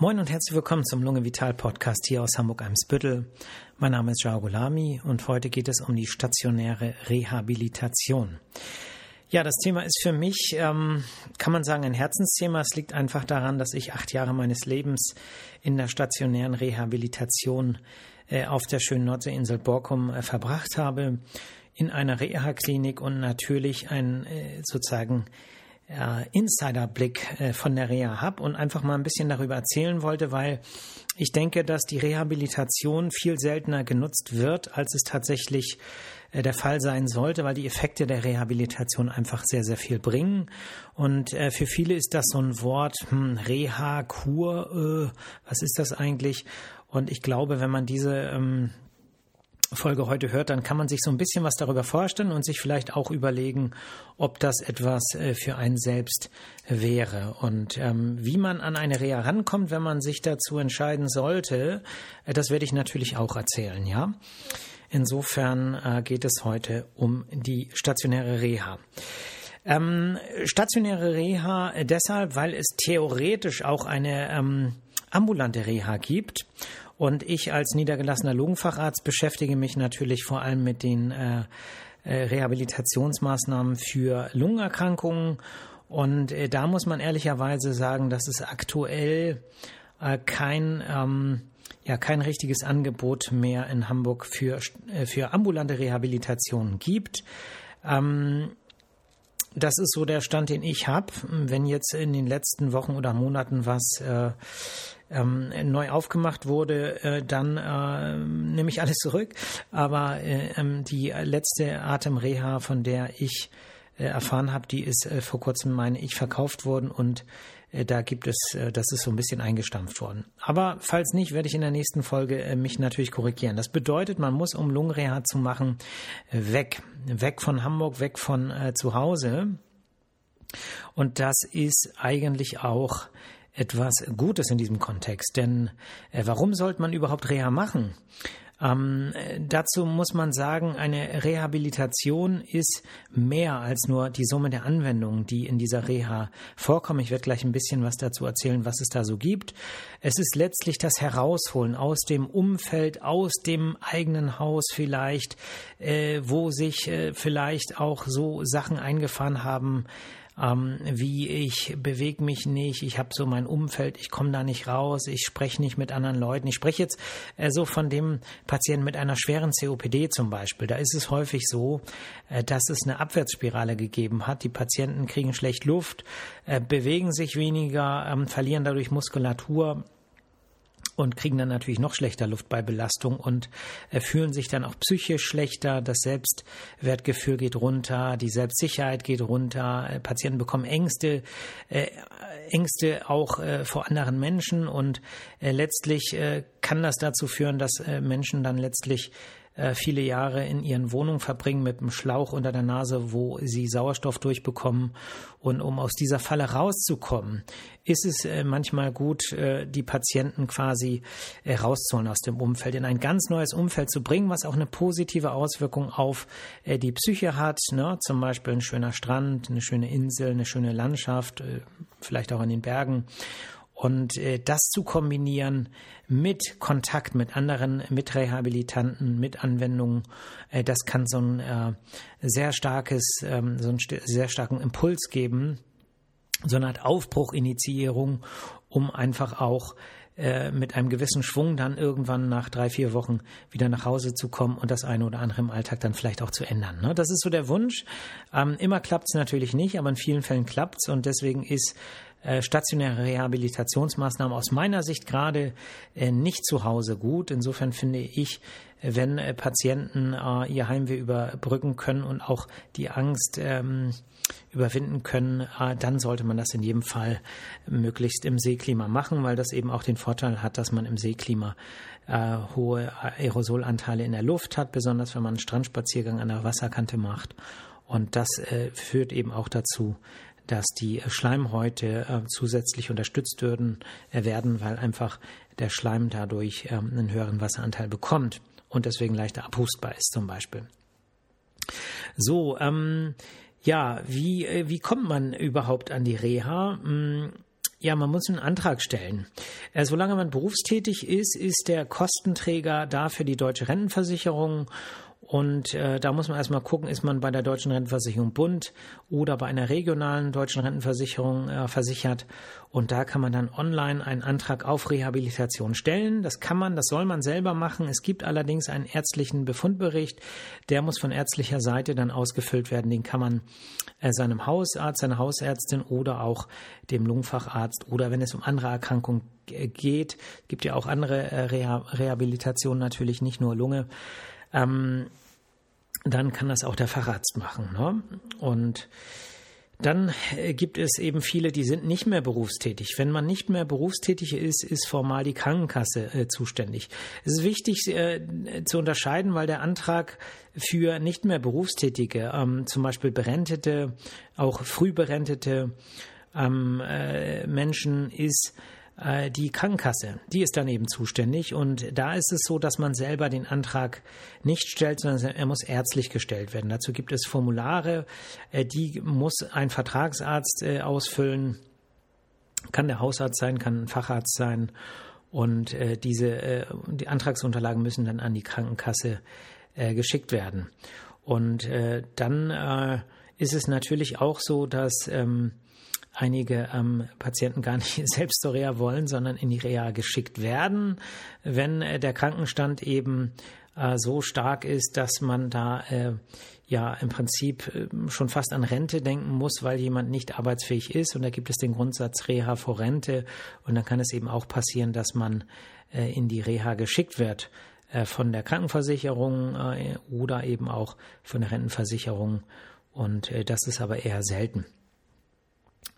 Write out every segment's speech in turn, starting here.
Moin und herzlich willkommen zum Lunge Vital Podcast hier aus Hamburg-Eimsbüttel. Mein Name ist Jao Golami und heute geht es um die stationäre Rehabilitation. Ja, das Thema ist für mich, ähm, kann man sagen, ein Herzensthema. Es liegt einfach daran, dass ich acht Jahre meines Lebens in der stationären Rehabilitation äh, auf der schönen Nordseeinsel Borkum äh, verbracht habe, in einer Reha-Klinik und natürlich ein äh, sozusagen Insiderblick äh, von der Reha habe und einfach mal ein bisschen darüber erzählen wollte, weil ich denke, dass die Rehabilitation viel seltener genutzt wird, als es tatsächlich äh, der Fall sein sollte, weil die Effekte der Rehabilitation einfach sehr, sehr viel bringen. Und äh, für viele ist das so ein Wort, hm, Reha, Kur, äh, was ist das eigentlich? Und ich glaube, wenn man diese ähm, Folge heute hört, dann kann man sich so ein bisschen was darüber vorstellen und sich vielleicht auch überlegen, ob das etwas äh, für einen selbst wäre. Und ähm, wie man an eine Reha rankommt, wenn man sich dazu entscheiden sollte, äh, das werde ich natürlich auch erzählen, ja. Insofern äh, geht es heute um die stationäre Reha. Ähm, stationäre Reha deshalb, weil es theoretisch auch eine ähm, ambulante Reha gibt und ich als niedergelassener Lungenfacharzt beschäftige mich natürlich vor allem mit den äh, äh, Rehabilitationsmaßnahmen für Lungenerkrankungen. Und äh, da muss man ehrlicherweise sagen, dass es aktuell äh, kein, ähm, ja, kein richtiges Angebot mehr in Hamburg für, äh, für ambulante Rehabilitation gibt. Ähm, das ist so der Stand, den ich habe. Wenn jetzt in den letzten Wochen oder Monaten was äh, ähm, neu aufgemacht wurde, äh, dann äh, nehme ich alles zurück. Aber äh, ähm, die letzte Atemreha, von der ich äh, erfahren habe, die ist äh, vor kurzem, meine ich, verkauft worden und da gibt es, äh, das ist so ein bisschen eingestampft worden. Aber falls nicht, werde ich in der nächsten Folge äh, mich natürlich korrigieren. Das bedeutet, man muss, um Lungenreha zu machen, weg. Weg von Hamburg, weg von äh, zu Hause. Und das ist eigentlich auch etwas Gutes in diesem Kontext. Denn äh, warum sollte man überhaupt Reha machen? Ähm, dazu muss man sagen, eine Rehabilitation ist mehr als nur die Summe der Anwendungen, die in dieser Reha vorkommen. Ich werde gleich ein bisschen was dazu erzählen, was es da so gibt. Es ist letztlich das Herausholen aus dem Umfeld, aus dem eigenen Haus vielleicht, äh, wo sich äh, vielleicht auch so Sachen eingefahren haben, ähm, wie ich bewege mich nicht, ich habe so mein Umfeld, ich komme da nicht raus, ich spreche nicht mit anderen Leuten. Ich spreche jetzt äh, so von dem Patienten mit einer schweren COPD zum Beispiel. Da ist es häufig so, äh, dass es eine Abwärtsspirale gegeben hat. Die Patienten kriegen schlecht Luft, äh, bewegen sich weniger, ähm, verlieren dadurch Muskulatur und kriegen dann natürlich noch schlechter Luft bei Belastung und äh, fühlen sich dann auch psychisch schlechter. Das Selbstwertgefühl geht runter, die Selbstsicherheit geht runter. Äh, Patienten bekommen Ängste, äh, Ängste auch vor anderen Menschen und letztlich kann das dazu führen, dass Menschen dann letztlich äh, viele Jahre in ihren Wohnungen verbringen mit einem Schlauch unter der Nase, wo sie Sauerstoff durchbekommen. Und um aus dieser Falle rauszukommen, ist es äh, manchmal gut, äh, die Patienten quasi rauszuholen aus dem Umfeld, in ein ganz neues Umfeld zu bringen, was auch eine positive Auswirkung auf die Psyche hat. Ne? Zum Beispiel ein schöner Strand, eine schöne Insel, eine schöne Landschaft, vielleicht auch in den Bergen. Und äh, das zu kombinieren mit Kontakt mit anderen Mitrehabilitanten, mit Anwendungen, äh, das kann so ein äh, sehr starkes, ähm, so einen sehr starken Impuls geben, so eine Art Aufbruchinitiierung, um einfach auch äh, mit einem gewissen Schwung dann irgendwann nach drei, vier Wochen wieder nach Hause zu kommen und das eine oder andere im Alltag dann vielleicht auch zu ändern. Ne? Das ist so der Wunsch. Ähm, immer klappt es natürlich nicht, aber in vielen Fällen klappt es und deswegen ist stationäre Rehabilitationsmaßnahmen aus meiner Sicht gerade äh, nicht zu Hause gut. Insofern finde ich, wenn äh, Patienten ihr Heimweh überbrücken können und auch die Angst ähm, überwinden können, dann sollte man das in jedem Fall möglichst im Seeklima machen, weil das eben auch den Vorteil hat, dass man im Seeklima äh, hohe Aerosolanteile in der Luft hat, besonders wenn man einen Strandspaziergang an der Wasserkante macht. Und das äh, führt eben auch dazu, dass die Schleimhäute äh, zusätzlich unterstützt würden, äh, werden, weil einfach der Schleim dadurch äh, einen höheren Wasseranteil bekommt und deswegen leichter abhustbar ist zum Beispiel. So, ähm, ja, wie, äh, wie kommt man überhaupt an die Reha? Hm, ja, man muss einen Antrag stellen. Solange man berufstätig ist, ist der Kostenträger da für die deutsche Rentenversicherung und äh, da muss man erstmal gucken, ist man bei der Deutschen Rentenversicherung Bund oder bei einer regionalen deutschen Rentenversicherung äh, versichert. Und da kann man dann online einen Antrag auf Rehabilitation stellen. Das kann man, das soll man selber machen. Es gibt allerdings einen ärztlichen Befundbericht. Der muss von ärztlicher Seite dann ausgefüllt werden. Den kann man äh, seinem Hausarzt, seiner Hausärztin oder auch dem Lungenfacharzt oder wenn es um andere Erkrankungen geht, gibt ja auch andere äh, Reha Rehabilitationen natürlich, nicht nur Lunge ähm, dann kann das auch der Facharzt machen. Ne? Und dann äh, gibt es eben viele, die sind nicht mehr berufstätig. Wenn man nicht mehr berufstätig ist, ist formal die Krankenkasse äh, zuständig. Es ist wichtig äh, zu unterscheiden, weil der Antrag für nicht mehr Berufstätige, ähm, zum Beispiel Berentete, auch frühberentete ähm, äh, Menschen ist, die Krankenkasse, die ist dann eben zuständig und da ist es so, dass man selber den Antrag nicht stellt, sondern er muss ärztlich gestellt werden. Dazu gibt es Formulare, äh, die muss ein Vertragsarzt äh, ausfüllen, kann der Hausarzt sein, kann ein Facharzt sein und diese die Antragsunterlagen müssen dann an die Krankenkasse geschickt werden. Und dann ist es natürlich auch so, dass ähm, einige ähm, Patienten gar nicht selbst zur Reha wollen, sondern in die Reha geschickt werden, wenn äh, der Krankenstand eben äh, so stark ist, dass man da äh, ja im Prinzip äh, schon fast an Rente denken muss, weil jemand nicht arbeitsfähig ist. Und da gibt es den Grundsatz Reha vor Rente. Und dann kann es eben auch passieren, dass man äh, in die Reha geschickt wird äh, von der Krankenversicherung oder eben auch von der Rentenversicherung. Und das ist aber eher selten.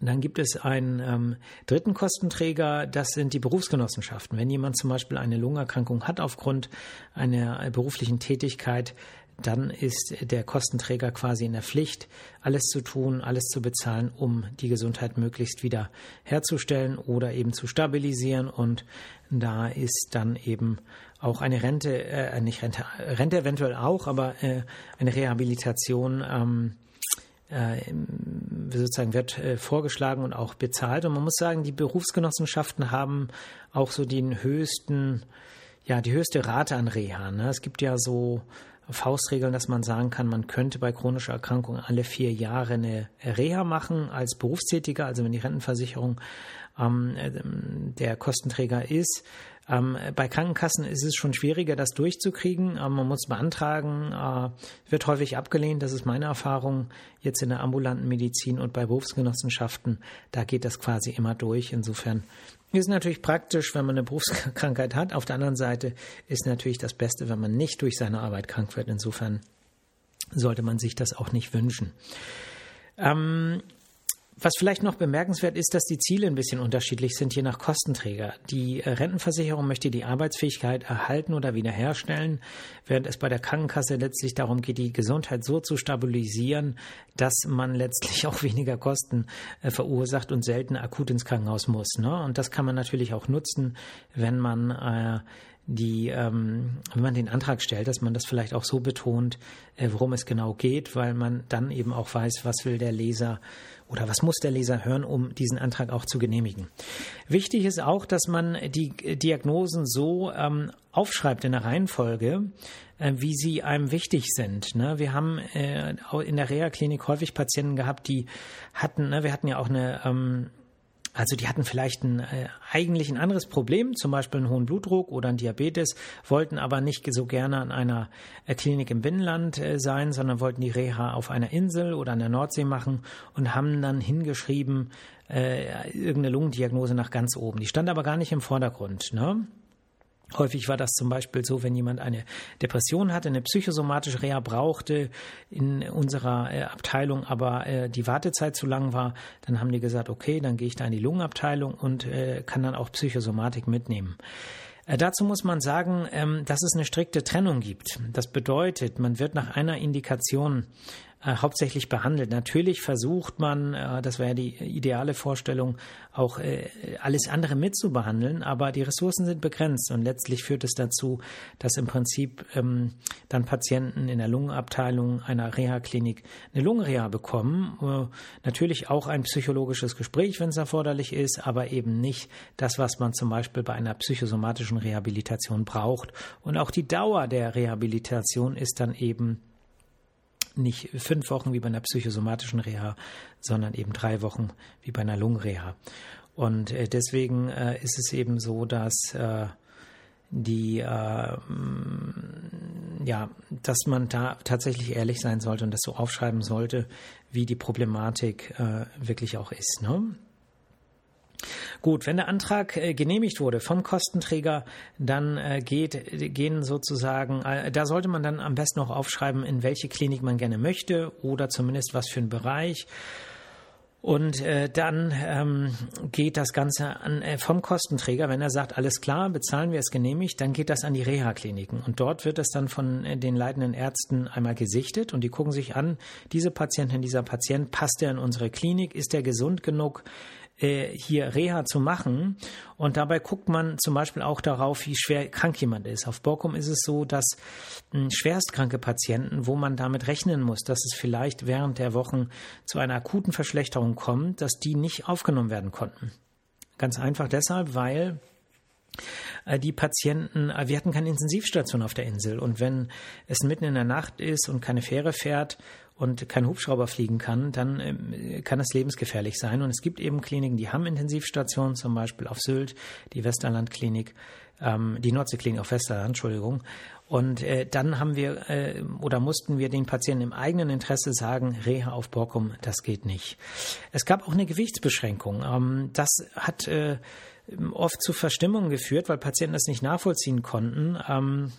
Dann gibt es einen ähm, dritten Kostenträger, das sind die Berufsgenossenschaften. Wenn jemand zum Beispiel eine Lungenerkrankung hat aufgrund einer äh, beruflichen Tätigkeit, dann ist der Kostenträger quasi in der Pflicht, alles zu tun, alles zu bezahlen, um die Gesundheit möglichst wieder herzustellen oder eben zu stabilisieren. Und da ist dann eben auch eine Rente, äh, nicht Rente, Rente eventuell auch, aber äh, eine Rehabilitation ähm, äh, sozusagen wird äh, vorgeschlagen und auch bezahlt. Und man muss sagen, die Berufsgenossenschaften haben auch so den höchsten, ja, die höchste Rate an Reha. Ne? Es gibt ja so Faustregeln, dass man sagen kann, man könnte bei chronischer Erkrankung alle vier Jahre eine Reha machen als Berufstätiger, also wenn die Rentenversicherung ähm, äh, der Kostenträger ist. Ähm, bei Krankenkassen ist es schon schwieriger, das durchzukriegen. Ähm, man muss beantragen, äh, wird häufig abgelehnt. Das ist meine Erfahrung jetzt in der ambulanten Medizin und bei Berufsgenossenschaften. Da geht das quasi immer durch. Insofern ist natürlich praktisch, wenn man eine Berufskrankheit hat. Auf der anderen Seite ist natürlich das Beste, wenn man nicht durch seine Arbeit krank wird. Insofern sollte man sich das auch nicht wünschen. Ähm, was vielleicht noch bemerkenswert ist, dass die Ziele ein bisschen unterschiedlich sind, je nach Kostenträger. Die äh, Rentenversicherung möchte die Arbeitsfähigkeit erhalten oder wiederherstellen, während es bei der Krankenkasse letztlich darum geht, die Gesundheit so zu stabilisieren, dass man letztlich auch weniger Kosten äh, verursacht und selten akut ins Krankenhaus muss. Ne? Und das kann man natürlich auch nutzen, wenn man äh, die, ähm, wenn man den Antrag stellt, dass man das vielleicht auch so betont, äh, worum es genau geht, weil man dann eben auch weiß, was will der Leser oder was muss der Leser hören, um diesen Antrag auch zu genehmigen. Wichtig ist auch, dass man die Diagnosen so ähm, aufschreibt in der Reihenfolge, äh, wie sie einem wichtig sind. Ne? Wir haben äh, in der Reha-Klinik häufig Patienten gehabt, die hatten, ne, wir hatten ja auch eine ähm, also die hatten vielleicht ein, äh, eigentlich ein anderes Problem, zum Beispiel einen hohen Blutdruck oder ein Diabetes, wollten aber nicht so gerne an einer äh, Klinik im Binnenland äh, sein, sondern wollten die Reha auf einer Insel oder an der Nordsee machen und haben dann hingeschrieben, äh, irgendeine Lungendiagnose nach ganz oben. Die stand aber gar nicht im Vordergrund. Ne? Häufig war das zum Beispiel so, wenn jemand eine Depression hatte, eine psychosomatische Reha brauchte in unserer äh, Abteilung, aber äh, die Wartezeit zu lang war, dann haben die gesagt, okay, dann gehe ich da in die Lungenabteilung und äh, kann dann auch Psychosomatik mitnehmen. Dazu muss man sagen, ähm, dass es eine strikte Trennung gibt. Das bedeutet, man wird nach einer Indikation äh, hauptsächlich behandelt. Natürlich versucht man, äh, das wäre die ideale Vorstellung, auch äh, alles andere mitzubehandeln, aber die Ressourcen sind begrenzt und letztlich führt es dazu, dass im Prinzip ähm, dann Patienten in der Lungenabteilung einer Reha-Klinik eine Lungenreha bekommen. Äh, natürlich auch ein psychologisches Gespräch, wenn es erforderlich ist, aber eben nicht das, was man zum Beispiel bei einer psychosomatischen Rehabilitation braucht. Und auch die Dauer der Rehabilitation ist dann eben nicht fünf Wochen wie bei einer psychosomatischen Reha, sondern eben drei Wochen wie bei einer Lungenreha. Und äh, deswegen äh, ist es eben so, dass äh, die ja, dass man da tatsächlich ehrlich sein sollte und das so aufschreiben sollte, wie die Problematik wirklich auch ist. Ne? Gut, wenn der Antrag äh, genehmigt wurde vom Kostenträger, dann äh, geht, gehen sozusagen, äh, da sollte man dann am besten auch aufschreiben, in welche Klinik man gerne möchte oder zumindest was für einen Bereich. Und äh, dann ähm, geht das Ganze an, äh, vom Kostenträger, wenn er sagt, alles klar, bezahlen wir es genehmigt, dann geht das an die Reha-Kliniken. Und dort wird es dann von äh, den leitenden Ärzten einmal gesichtet und die gucken sich an, diese Patientin, dieser Patient, passt er in unsere Klinik, ist er gesund genug, äh, hier Reha zu machen. Und dabei guckt man zum Beispiel auch darauf, wie schwer krank jemand ist. Auf Borkum ist es so, dass hm, schwerstkranke Patienten, wo man damit rechnen muss, dass es vielleicht während der Wochen zu einer akuten Verschlechterung kommt, dass die nicht aufgenommen werden konnten. Ganz einfach deshalb, weil die Patienten, äh, wir hatten keine Intensivstation auf der Insel und wenn es mitten in der Nacht ist und keine Fähre fährt und kein Hubschrauber fliegen kann, dann ähm, kann es lebensgefährlich sein. Und es gibt eben Kliniken, die haben Intensivstationen, zum Beispiel auf Sylt, die Westerland-Klinik, ähm, die Nordseeklinik auf Westerland, Entschuldigung. Und äh, dann haben wir äh, oder mussten wir den Patienten im eigenen Interesse sagen, Reha auf Borkum, das geht nicht. Es gab auch eine Gewichtsbeschränkung. Ähm, das hat äh, oft zu Verstimmungen geführt, weil Patienten das nicht nachvollziehen konnten. Ähm,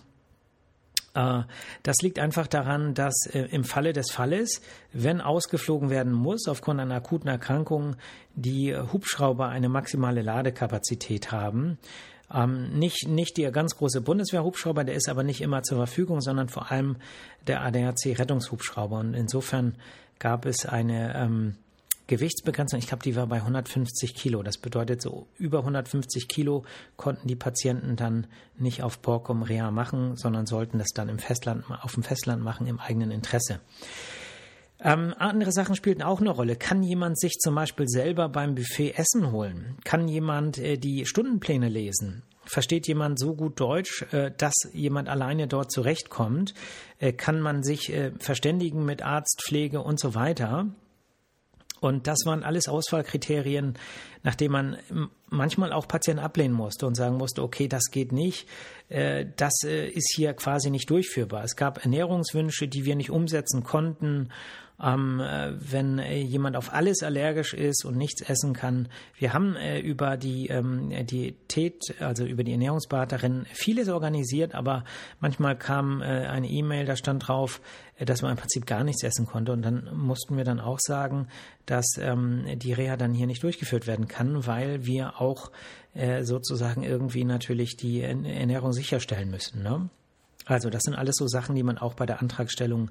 äh, das liegt einfach daran, dass äh, im Falle des Falles, wenn ausgeflogen werden muss aufgrund einer akuten Erkrankung, die Hubschrauber eine maximale Ladekapazität haben. Ähm, nicht, nicht der ganz große Bundeswehrhubschrauber, der ist aber nicht immer zur Verfügung, sondern vor allem der ADAC-Rettungshubschrauber. Und insofern gab es eine ähm, Gewichtsbegrenzung, ich glaube, die war bei 150 Kilo. Das bedeutet, so über 150 Kilo konnten die Patienten dann nicht auf Borkum Rea machen, sondern sollten das dann im Festland, auf dem Festland machen im eigenen Interesse. Ähm, andere Sachen spielten auch eine Rolle. Kann jemand sich zum Beispiel selber beim Buffet Essen holen? Kann jemand äh, die Stundenpläne lesen? Versteht jemand so gut Deutsch, äh, dass jemand alleine dort zurechtkommt? Äh, kann man sich äh, verständigen mit Arzt, Pflege und so weiter? Und das waren alles Auswahlkriterien, nachdem man manchmal auch Patienten ablehnen musste und sagen musste, okay, das geht nicht, äh, das äh, ist hier quasi nicht durchführbar. Es gab Ernährungswünsche, die wir nicht umsetzen konnten ähm, äh, wenn äh, jemand auf alles allergisch ist und nichts essen kann. Wir haben äh, über die ähm, Diätät, also über die Ernährungsberaterin, vieles organisiert, aber manchmal kam äh, eine E-Mail, da stand drauf, äh, dass man im Prinzip gar nichts essen konnte. Und dann mussten wir dann auch sagen, dass ähm, die Reha dann hier nicht durchgeführt werden kann, weil wir auch äh, sozusagen irgendwie natürlich die Ernährung sicherstellen müssen. Ne? Also das sind alles so Sachen, die man auch bei der Antragstellung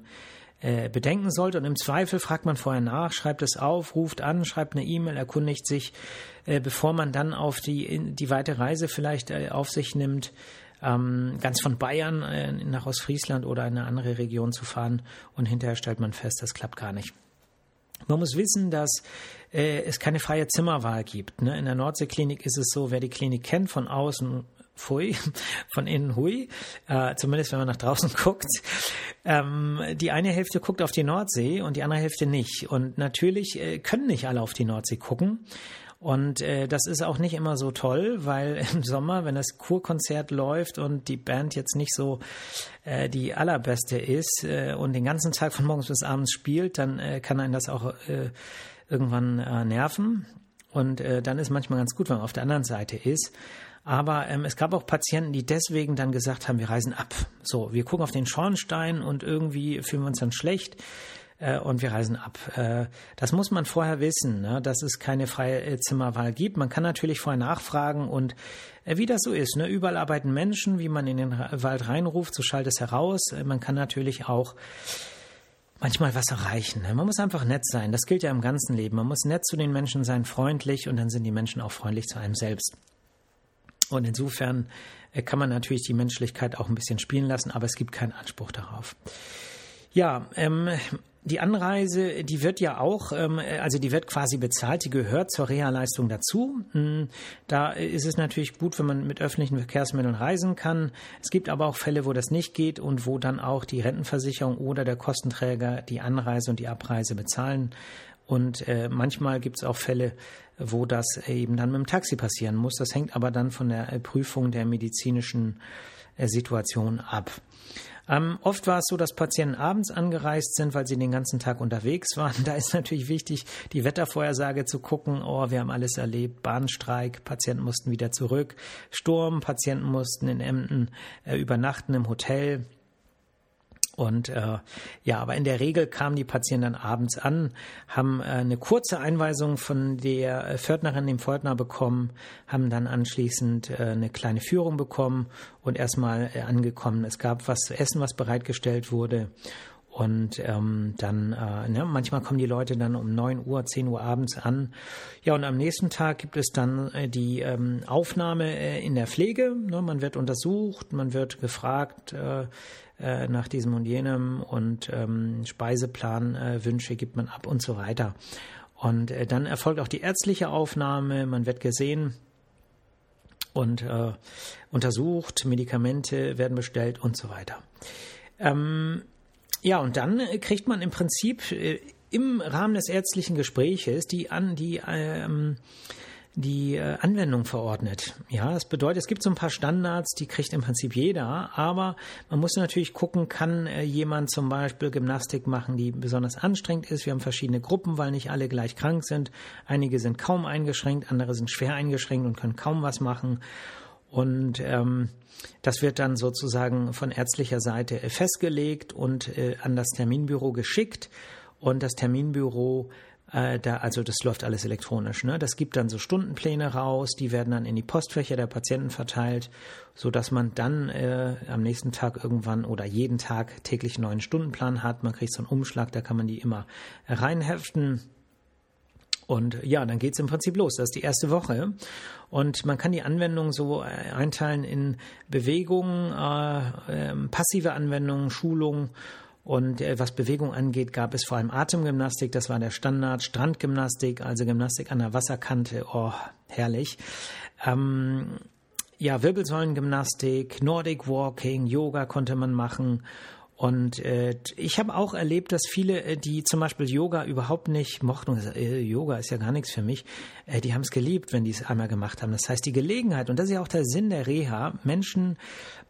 äh, bedenken sollte. Und im Zweifel fragt man vorher nach, schreibt es auf, ruft an, schreibt eine E-Mail, erkundigt sich, äh, bevor man dann auf die, die weite Reise vielleicht äh, auf sich nimmt, ähm, ganz von Bayern äh, nach Ostfriesland oder in eine andere Region zu fahren und hinterher stellt man fest, das klappt gar nicht. Man muss wissen, dass äh, es keine freie Zimmerwahl gibt. Ne? In der Nordseeklinik ist es so, wer die Klinik kennt, von außen Pfui, von innen Hui, äh, zumindest wenn man nach draußen guckt. Ähm, die eine Hälfte guckt auf die Nordsee und die andere Hälfte nicht. Und natürlich äh, können nicht alle auf die Nordsee gucken. Und äh, das ist auch nicht immer so toll, weil im Sommer, wenn das Kurkonzert läuft und die Band jetzt nicht so äh, die allerbeste ist äh, und den ganzen Tag von morgens bis abends spielt, dann äh, kann einen das auch äh, irgendwann äh, nerven. Und äh, dann ist manchmal ganz gut, wenn man auf der anderen Seite ist. Aber ähm, es gab auch Patienten, die deswegen dann gesagt haben, wir reisen ab. So, wir gucken auf den Schornstein und irgendwie fühlen wir uns dann schlecht äh, und wir reisen ab. Äh, das muss man vorher wissen, ne, dass es keine freie äh, Zimmerwahl gibt. Man kann natürlich vorher nachfragen und äh, wie das so ist. Ne, überall arbeiten Menschen, wie man in den Wald reinruft, so schallt es heraus. Äh, man kann natürlich auch manchmal was erreichen. Ne? Man muss einfach nett sein. Das gilt ja im ganzen Leben. Man muss nett zu den Menschen sein, freundlich und dann sind die Menschen auch freundlich zu einem selbst. Und insofern äh, kann man natürlich die Menschlichkeit auch ein bisschen spielen lassen, aber es gibt keinen Anspruch darauf. Ja, ähm, die Anreise, die wird ja auch, ähm, also die wird quasi bezahlt, die gehört zur Reha-Leistung dazu. Hm, da ist es natürlich gut, wenn man mit öffentlichen Verkehrsmitteln reisen kann. Es gibt aber auch Fälle, wo das nicht geht und wo dann auch die Rentenversicherung oder der Kostenträger die Anreise und die Abreise bezahlen. Und äh, manchmal gibt es auch Fälle, wo das eben dann mit dem Taxi passieren muss. Das hängt aber dann von der Prüfung der medizinischen äh, Situation ab. Ähm, oft war es so, dass Patienten abends angereist sind, weil sie den ganzen Tag unterwegs waren. Da ist natürlich wichtig, die Wettervorhersage zu gucken. Oh, wir haben alles erlebt. Bahnstreik, Patienten mussten wieder zurück. Sturm, Patienten mussten in Emden äh, übernachten im Hotel. Und äh, ja, aber in der Regel kamen die Patienten dann abends an, haben äh, eine kurze Einweisung von der Pförtnerin, dem Pförtner bekommen, haben dann anschließend äh, eine kleine Führung bekommen und erstmal äh, angekommen. Es gab was zu essen, was bereitgestellt wurde. Und ähm, dann, äh, ne, manchmal kommen die Leute dann um neun Uhr, zehn Uhr abends an. Ja, und am nächsten Tag gibt es dann äh, die ähm, Aufnahme äh, in der Pflege. Ne, man wird untersucht, man wird gefragt, äh, äh, nach diesem und jenem und ähm, Speiseplanwünsche äh, gibt man ab und so weiter. Und äh, dann erfolgt auch die ärztliche Aufnahme, man wird gesehen und äh, untersucht, Medikamente werden bestellt und so weiter. Ähm, ja, und dann kriegt man im Prinzip äh, im Rahmen des ärztlichen Gespräches die an die ähm, die äh, Anwendung verordnet. Ja, das bedeutet, es gibt so ein paar Standards, die kriegt im Prinzip jeder, aber man muss natürlich gucken, kann äh, jemand zum Beispiel Gymnastik machen, die besonders anstrengend ist. Wir haben verschiedene Gruppen, weil nicht alle gleich krank sind. Einige sind kaum eingeschränkt, andere sind schwer eingeschränkt und können kaum was machen. Und ähm, das wird dann sozusagen von ärztlicher Seite festgelegt und äh, an das Terminbüro geschickt. Und das Terminbüro äh, da, also das läuft alles elektronisch. Ne? Das gibt dann so Stundenpläne raus, die werden dann in die Postfächer der Patienten verteilt, so dass man dann äh, am nächsten Tag irgendwann oder jeden Tag täglich einen neuen Stundenplan hat. Man kriegt so einen Umschlag, da kann man die immer reinheften. Und ja, dann geht's im Prinzip los. Das ist die erste Woche. Und man kann die Anwendung so äh, einteilen in Bewegungen, äh, äh, passive Anwendungen, Schulungen und äh, was Bewegung angeht, gab es vor allem Atemgymnastik, das war der Standard, Strandgymnastik, also Gymnastik an der Wasserkante, oh, herrlich. Ähm, ja, Wirbelsäulengymnastik, Nordic Walking, Yoga konnte man machen und äh, ich habe auch erlebt, dass viele, äh, die zum Beispiel Yoga überhaupt nicht mochten, äh, Yoga ist ja gar nichts für mich, äh, die haben es geliebt, wenn die es einmal gemacht haben. Das heißt, die Gelegenheit, und das ist ja auch der Sinn der Reha, Menschen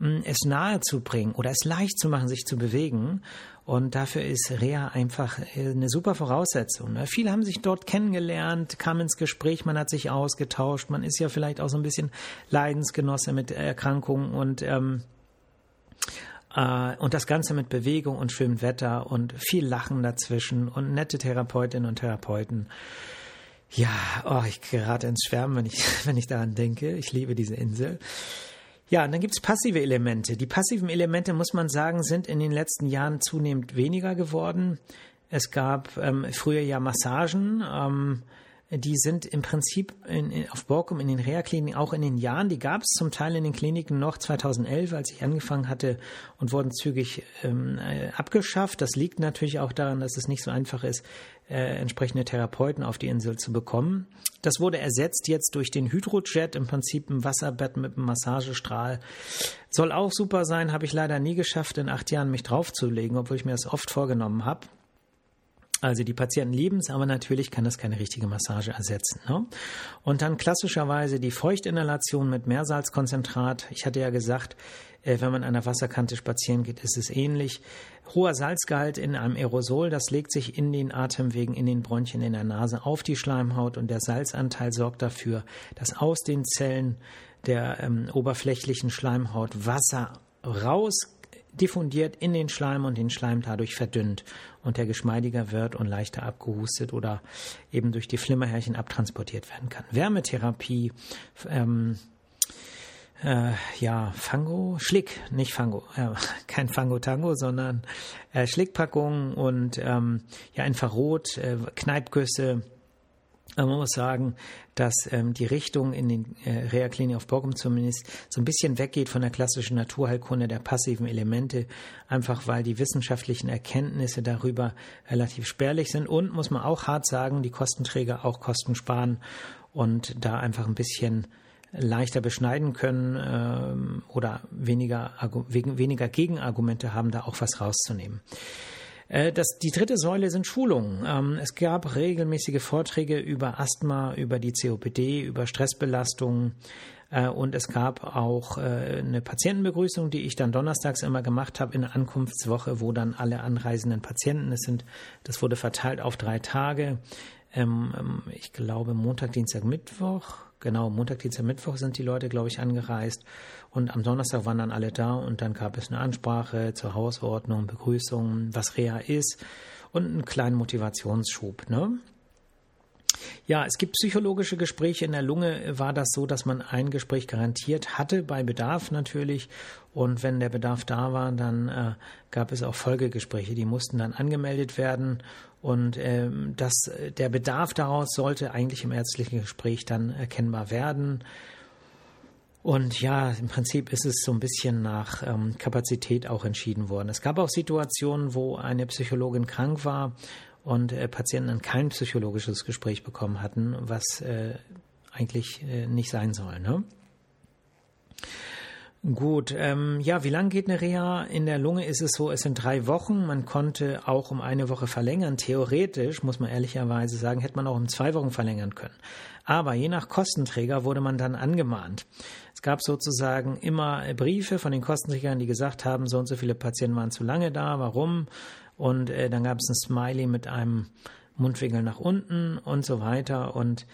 mh, es nahe zu bringen oder es leicht zu machen, sich zu bewegen. Und dafür ist Reha einfach äh, eine super Voraussetzung. Ne? Viele haben sich dort kennengelernt, kamen ins Gespräch, man hat sich ausgetauscht, man ist ja vielleicht auch so ein bisschen Leidensgenosse mit Erkrankungen und ähm, äh, und das Ganze mit Bewegung und schönem Wetter und viel Lachen dazwischen und nette Therapeutinnen und Therapeuten. Ja, oh, ich gerate ins Schwärmen, wenn ich, wenn ich daran denke. Ich liebe diese Insel. Ja, und dann gibt's passive Elemente. Die passiven Elemente, muss man sagen, sind in den letzten Jahren zunehmend weniger geworden. Es gab ähm, früher ja Massagen. Ähm, die sind im Prinzip in, in, auf Borkum in den Reha-Kliniken auch in den Jahren, die gab es zum Teil in den Kliniken noch 2011, als ich angefangen hatte und wurden zügig ähm, äh, abgeschafft. Das liegt natürlich auch daran, dass es nicht so einfach ist, äh, entsprechende Therapeuten auf die Insel zu bekommen. Das wurde ersetzt jetzt durch den Hydrojet, im Prinzip ein Wasserbett mit einem Massagestrahl. Soll auch super sein, habe ich leider nie geschafft, in acht Jahren mich draufzulegen, obwohl ich mir das oft vorgenommen habe. Also die Patienten lieben es, aber natürlich kann das keine richtige Massage ersetzen. Ne? Und dann klassischerweise die Feuchtinhalation mit Meersalzkonzentrat. Ich hatte ja gesagt, äh, wenn man an der Wasserkante spazieren geht, ist es ähnlich. Hoher Salzgehalt in einem Aerosol, das legt sich in den Atemwegen, in den Bronchien, in der Nase auf die Schleimhaut und der Salzanteil sorgt dafür, dass aus den Zellen der ähm, oberflächlichen Schleimhaut Wasser raus diffundiert in den Schleim und den Schleim dadurch verdünnt und der geschmeidiger wird und leichter abgehustet oder eben durch die Flimmerhärchen abtransportiert werden kann. Wärmetherapie, ähm, äh, ja, Fango, Schlick, nicht Fango, äh, kein Fango-Tango, sondern äh, Schlickpackungen und ähm, ja, Infrarot, äh, Kneipgüsse. Man muss sagen, dass ähm, die Richtung in den äh, Reha-Klinik auf Borkum zumindest so ein bisschen weggeht von der klassischen Naturheilkunde der passiven Elemente, einfach weil die wissenschaftlichen Erkenntnisse darüber relativ spärlich sind und, muss man auch hart sagen, die Kostenträger auch Kosten sparen und da einfach ein bisschen leichter beschneiden können ähm, oder weniger, weniger Gegenargumente haben, da auch was rauszunehmen. Äh, das, die dritte Säule sind Schulungen. Ähm, es gab regelmäßige Vorträge über Asthma, über die COPD, über Stressbelastungen. Äh, und es gab auch äh, eine Patientenbegrüßung, die ich dann donnerstags immer gemacht habe in der Ankunftswoche, wo dann alle anreisenden Patienten, es sind, das wurde verteilt auf drei Tage. Ähm, ähm, ich glaube Montag, Dienstag, Mittwoch Genau, Montag, Dienstag, Mittwoch sind die Leute, glaube ich, angereist. Und am Donnerstag waren dann alle da und dann gab es eine Ansprache zur Hausordnung, Begrüßung, was Reha ist und einen kleinen Motivationsschub. Ne? Ja, es gibt psychologische Gespräche. In der Lunge war das so, dass man ein Gespräch garantiert hatte, bei Bedarf natürlich. Und wenn der Bedarf da war, dann äh, gab es auch Folgegespräche, die mussten dann angemeldet werden. Und ähm, das, der Bedarf daraus sollte eigentlich im ärztlichen Gespräch dann erkennbar werden. Und ja, im Prinzip ist es so ein bisschen nach ähm, Kapazität auch entschieden worden. Es gab auch Situationen, wo eine Psychologin krank war und äh, Patienten kein psychologisches Gespräch bekommen hatten, was äh, eigentlich äh, nicht sein soll. Ne? Gut, ähm, ja, wie lang geht eine Reha? In der Lunge ist es so, es sind drei Wochen. Man konnte auch um eine Woche verlängern. Theoretisch, muss man ehrlicherweise sagen, hätte man auch um zwei Wochen verlängern können. Aber je nach Kostenträger wurde man dann angemahnt. Es gab sozusagen immer Briefe von den Kostenträgern, die gesagt haben, so und so viele Patienten waren zu lange da, warum? Und äh, dann gab es ein Smiley mit einem Mundwinkel nach unten und so weiter. Und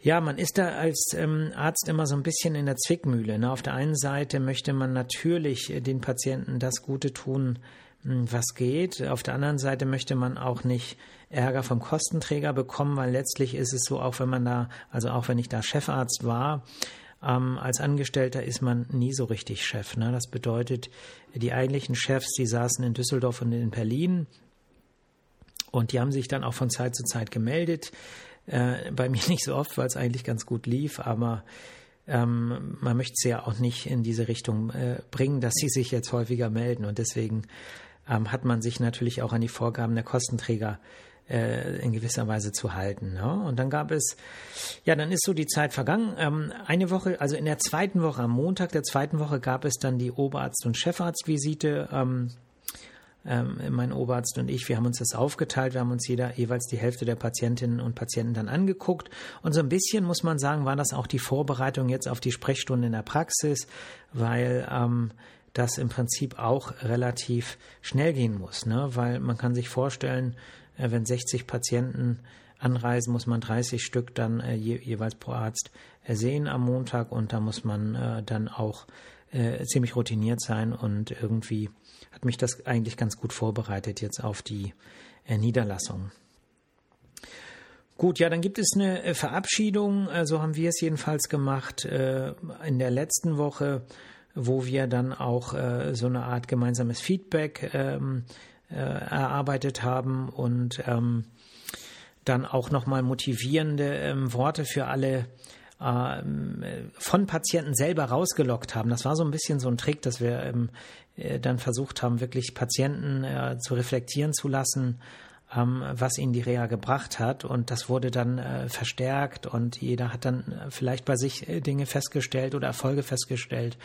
ja, man ist da als ähm, Arzt immer so ein bisschen in der Zwickmühle. Ne? Auf der einen Seite möchte man natürlich äh, den Patienten das Gute tun, hm, was geht. Auf der anderen Seite möchte man auch nicht Ärger vom Kostenträger bekommen, weil letztlich ist es so, auch wenn man da, also auch wenn ich da Chefarzt war, ähm, als Angestellter ist man nie so richtig Chef. Ne? Das bedeutet, die eigentlichen Chefs, die saßen in Düsseldorf und in Berlin und die haben sich dann auch von Zeit zu Zeit gemeldet. Äh, bei mir nicht so oft, weil es eigentlich ganz gut lief, aber ähm, man möchte sie ja auch nicht in diese Richtung äh, bringen, dass sie sich jetzt häufiger melden. Und deswegen ähm, hat man sich natürlich auch an die Vorgaben der Kostenträger äh, in gewisser Weise zu halten. Ne? Und dann gab es, ja, dann ist so die Zeit vergangen. Ähm, eine Woche, also in der zweiten Woche, am Montag der zweiten Woche gab es dann die Oberarzt- und Chefarztvisite. Ähm, ähm, mein Oberarzt und ich, wir haben uns das aufgeteilt, wir haben uns jeder jeweils die Hälfte der Patientinnen und Patienten dann angeguckt. Und so ein bisschen muss man sagen, war das auch die Vorbereitung jetzt auf die Sprechstunde in der Praxis, weil ähm, das im Prinzip auch relativ schnell gehen muss, ne? weil man kann sich vorstellen, äh, wenn 60 Patienten anreisen, muss man 30 Stück dann äh, je, jeweils pro Arzt äh, sehen am Montag. Und da muss man äh, dann auch äh, ziemlich routiniert sein. Und irgendwie hat mich das eigentlich ganz gut vorbereitet jetzt auf die äh, Niederlassung. Gut, ja, dann gibt es eine äh, Verabschiedung, so haben wir es jedenfalls gemacht in der letzten Woche, wo wir dann auch so eine Art gemeinsames Feedback ähm, äh, erarbeitet haben und ähm, dann auch nochmal motivierende ähm, Worte für alle ähm, von Patienten selber rausgelockt haben. Das war so ein bisschen so ein Trick, dass wir ähm, äh, dann versucht haben, wirklich Patienten äh, zu reflektieren zu lassen, ähm, was ihnen die Reha gebracht hat. Und das wurde dann äh, verstärkt und jeder hat dann äh, vielleicht bei sich äh, Dinge festgestellt oder Erfolge festgestellt,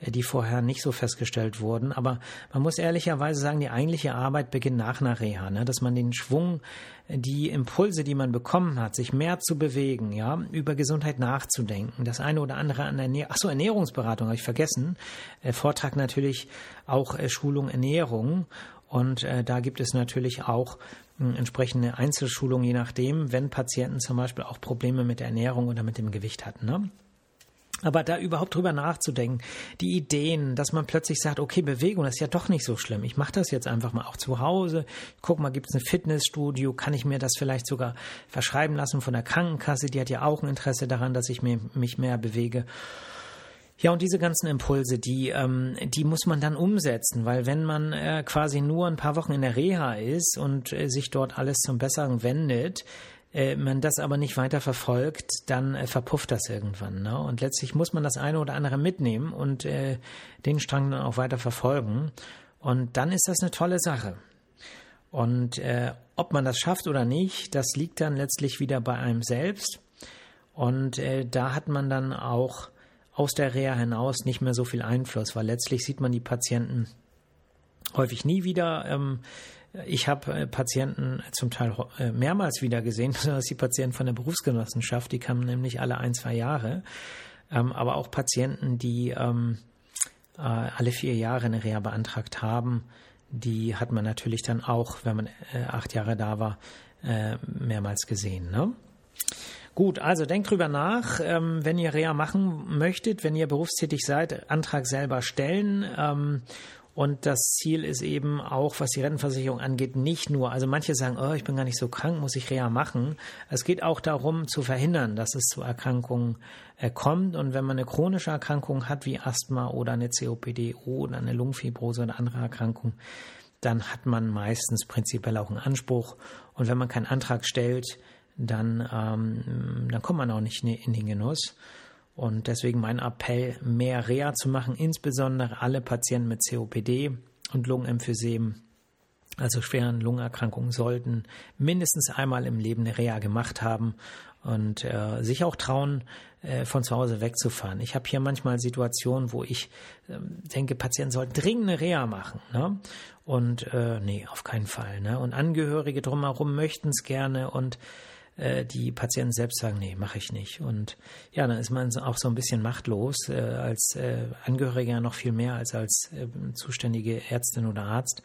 die vorher nicht so festgestellt wurden. Aber man muss ehrlicherweise sagen, die eigentliche Arbeit beginnt nach einer Reha, ne? dass man den Schwung, die Impulse, die man bekommen hat, sich mehr zu bewegen, ja, über Gesundheit nachzudenken. Das eine oder andere an Ernährung, ach so, Ernährungsberatung habe ich vergessen. Äh, Vortrag natürlich auch äh, Schulung Ernährung. Und äh, da gibt es natürlich auch äh, entsprechende Einzelschulungen, je nachdem, wenn Patienten zum Beispiel auch Probleme mit der Ernährung oder mit dem Gewicht hatten. Ne? Aber da überhaupt drüber nachzudenken, die Ideen, dass man plötzlich sagt, okay, Bewegung das ist ja doch nicht so schlimm. Ich mache das jetzt einfach mal auch zu Hause. Guck mal, gibt es ein Fitnessstudio? Kann ich mir das vielleicht sogar verschreiben lassen von der Krankenkasse? Die hat ja auch ein Interesse daran, dass ich mich mehr bewege. Ja, und diese ganzen Impulse, die, ähm, die muss man dann umsetzen, weil wenn man äh, quasi nur ein paar Wochen in der Reha ist und äh, sich dort alles zum Besseren wendet, äh, man das aber nicht weiter verfolgt, dann äh, verpufft das irgendwann. Ne? Und letztlich muss man das eine oder andere mitnehmen und äh, den Strang dann auch weiter verfolgen. Und dann ist das eine tolle Sache. Und äh, ob man das schafft oder nicht, das liegt dann letztlich wieder bei einem selbst. Und äh, da hat man dann auch aus der Reha hinaus nicht mehr so viel Einfluss, weil letztlich sieht man die Patienten häufig nie wieder. Ähm, ich habe äh, Patienten zum Teil äh, mehrmals wieder gesehen, besonders die Patienten von der Berufsgenossenschaft, die kamen nämlich alle ein, zwei Jahre. Ähm, aber auch Patienten, die ähm, äh, alle vier Jahre eine Reha beantragt haben, die hat man natürlich dann auch, wenn man acht Jahre da war, mehrmals gesehen. Ne? Gut, also denkt drüber nach, ähm, wenn ihr Reha machen möchtet, wenn ihr berufstätig seid, Antrag selber stellen. Ähm, und das Ziel ist eben auch, was die Rentenversicherung angeht, nicht nur, also manche sagen, oh, ich bin gar nicht so krank, muss ich Reha machen. Es geht auch darum zu verhindern, dass es zu Erkrankungen äh, kommt. Und wenn man eine chronische Erkrankung hat, wie Asthma oder eine COPD oder eine Lungenfibrose oder andere Erkrankung, dann hat man meistens prinzipiell auch einen Anspruch. Und wenn man keinen Antrag stellt, dann, ähm, dann kommt man auch nicht in den Genuss. Und deswegen mein Appell, mehr Reha zu machen, insbesondere alle Patienten mit COPD und Lungenemphysem, also schweren Lungenerkrankungen, sollten mindestens einmal im Leben eine Reha gemacht haben und äh, sich auch trauen, äh, von zu Hause wegzufahren. Ich habe hier manchmal Situationen, wo ich äh, denke, Patienten sollten dringend eine Reha machen. Ne? Und äh, nee, auf keinen Fall. Ne? Und Angehörige drumherum möchten es gerne und äh, die Patienten selbst sagen, nee, mache ich nicht. Und ja, dann ist man auch so ein bisschen machtlos, äh, als äh, Angehöriger noch viel mehr als als äh, zuständige Ärztin oder Arzt.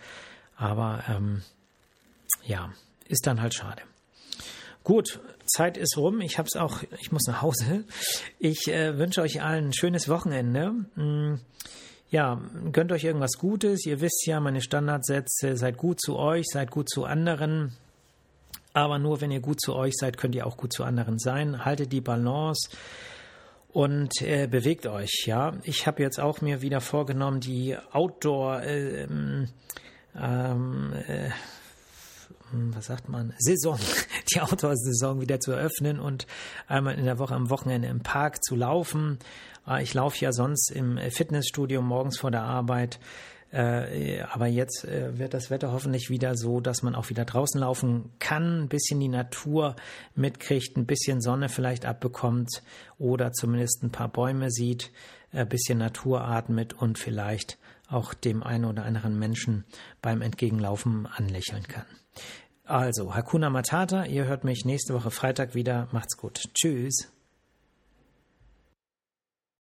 Aber ähm, ja, ist dann halt schade. Gut, Zeit ist rum. Ich habe es auch, ich muss nach Hause. Ich äh, wünsche euch allen ein schönes Wochenende. Mm, ja, gönnt euch irgendwas Gutes. Ihr wisst ja, meine Standardsätze, seid gut zu euch, seid gut zu anderen. Aber nur wenn ihr gut zu euch seid, könnt ihr auch gut zu anderen sein. Haltet die Balance und äh, bewegt euch. Ja, ich habe jetzt auch mir wieder vorgenommen, die Outdoor, äh, ähm, äh, was sagt man, Saison, die Outdoor-Saison wieder zu eröffnen und einmal in der Woche am Wochenende im Park zu laufen. Ah, ich laufe ja sonst im Fitnessstudio morgens vor der Arbeit äh, aber jetzt äh, wird das Wetter hoffentlich wieder so, dass man auch wieder draußen laufen kann, ein bisschen die Natur mitkriegt, ein bisschen Sonne vielleicht abbekommt oder zumindest ein paar Bäume sieht, ein bisschen Natur atmet und vielleicht auch dem einen oder anderen Menschen beim Entgegenlaufen anlächeln kann. Also, Hakuna Matata, ihr hört mich nächste Woche Freitag wieder. Macht's gut. Tschüss.